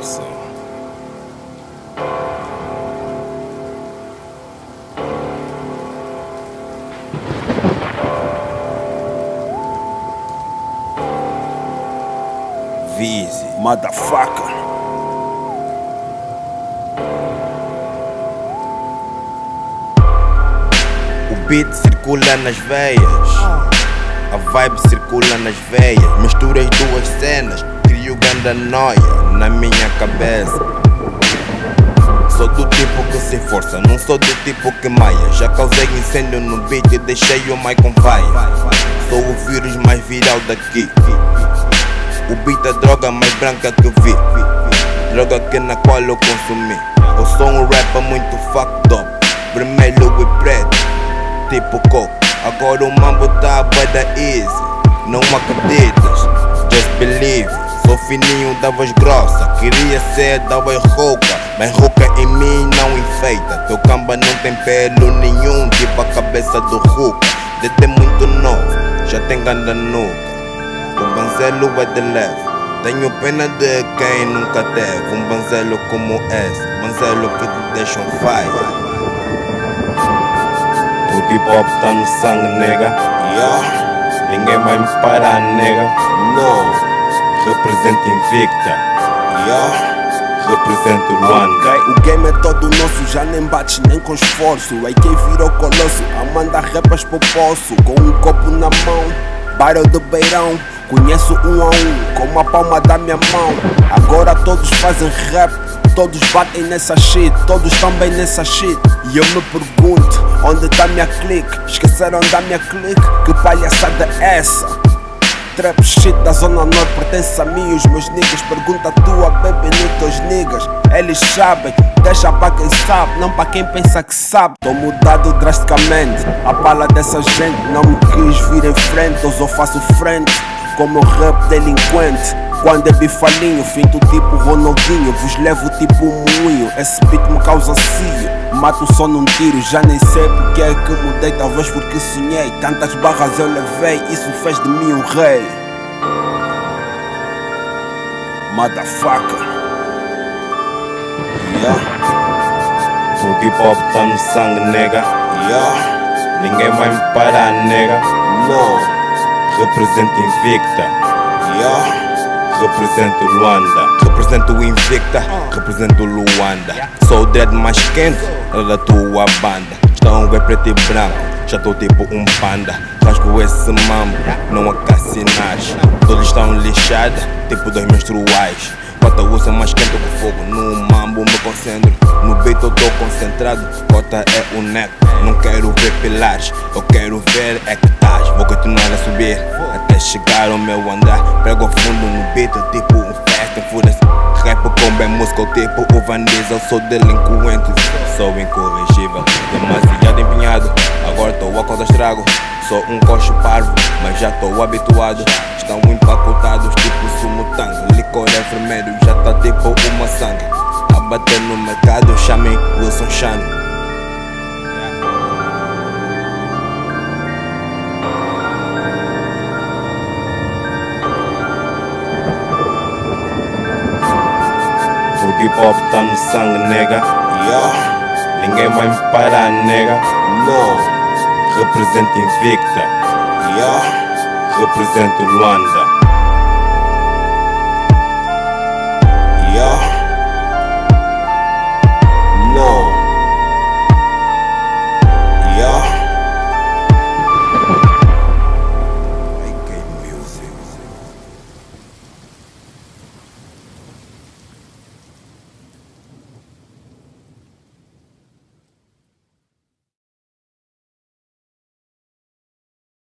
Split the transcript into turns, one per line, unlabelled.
Força. Vise, motherfucker. O beat circula nas veias. A vibe circula nas veias. Mistura as duas cenas. Crio ganda noia na minha cabeça. Sou do tipo que se força, não sou do tipo que maia. Já causei incêndio no beat e deixei o mic on fire. Sou o vírus mais viral daqui. O beat é droga mais branca que vi. Droga que na qual eu consumi. Eu sou um rapper muito fucked up. Vermelho e preto, tipo coco. Agora o mambo tá da easy. Não acreditas, just believe. Sou fininho da voz grossa. Queria ser da voz rouca. Mas rouca em mim não enfeita. Teu camba não tem pelo nenhum, tipo a cabeça do Ruka. Desde muito novo, já tem ganda nuca. O banzelo é de leve. Tenho pena de quem nunca teve um banzelo como esse. Banzelo que te deixa um fire. Porque hip hop tá no sangue, nega. Yeah. Ninguém vai me parar, nega. Não. Represento invicta. Yeah. Represento Luanda.
O game é todo nosso, já nem bates nem com esforço. Aí quem vira o colosso, a mandar repas pro poço. Com um copo na mão, bairro do beirão. Conheço um a um, como a palma da minha mão. Agora todos fazem rap, todos batem nessa shit, todos também nessa shit. E eu me pergunto, onde tá minha clique? Esqueceram da minha clique? Que palhaçada é essa? Trap shit da zona norte pertence a mim os meus niggas. Pergunta a tua baby teus niggas. Eles sabem, deixa pra quem sabe Não pra quem pensa que sabe. Tô mudado drasticamente A bala dessa gente não me quis vir em frente. Eu só faço frente como rap delinquente. Quando é bifalinho, finto tipo Ronaldinho. Vos levo tipo um moinho, esse beat me causa cio. Mato só num tiro, já nem sei porque é que mudei. Talvez porque sonhei, tantas barras eu levei. Isso fez de mim um rei Motherfucker
Yeah. Porque hip hop tá no sangue, nega.
Yeah,
Ninguém vai me parar, nega.
não
Represento invicta.
Yeah,
Represento Luanda. Represento Invicta. Represento Luanda. Sou o dread mais quente da tua banda. Estão bem preto e branco. Já tô tipo um panda. Rasgo esse mambo, não há cassinagem. Todos estão lixados, tipo dois menstruais. Cota usa mais quente que fogo. No mambo me concentro. No beat eu tô concentrado. Cota é o neto. Não quero ver pilares, eu quero ver hectares. Vou continuar a subir até chegar ao meu andar. Prego fundo no beat, tipo um fast and furious. Rap com bem música, tipo o Van Diesel. Sou delinquente, sou incorrigível. Empenhado, agora tô a conta estrago. Sou um coxo parvo, mas já tô habituado. Estão empacotados, tipo sumo tango. Licor é vermelho, já tá tipo uma sangue. A bater no mercado, chamem Wilson. Porque hip hop tá no sangue, nega.
yeah,
Ninguém vai me parar, nega.
não
Represento invicta.
Yeah,
Represento Luanda.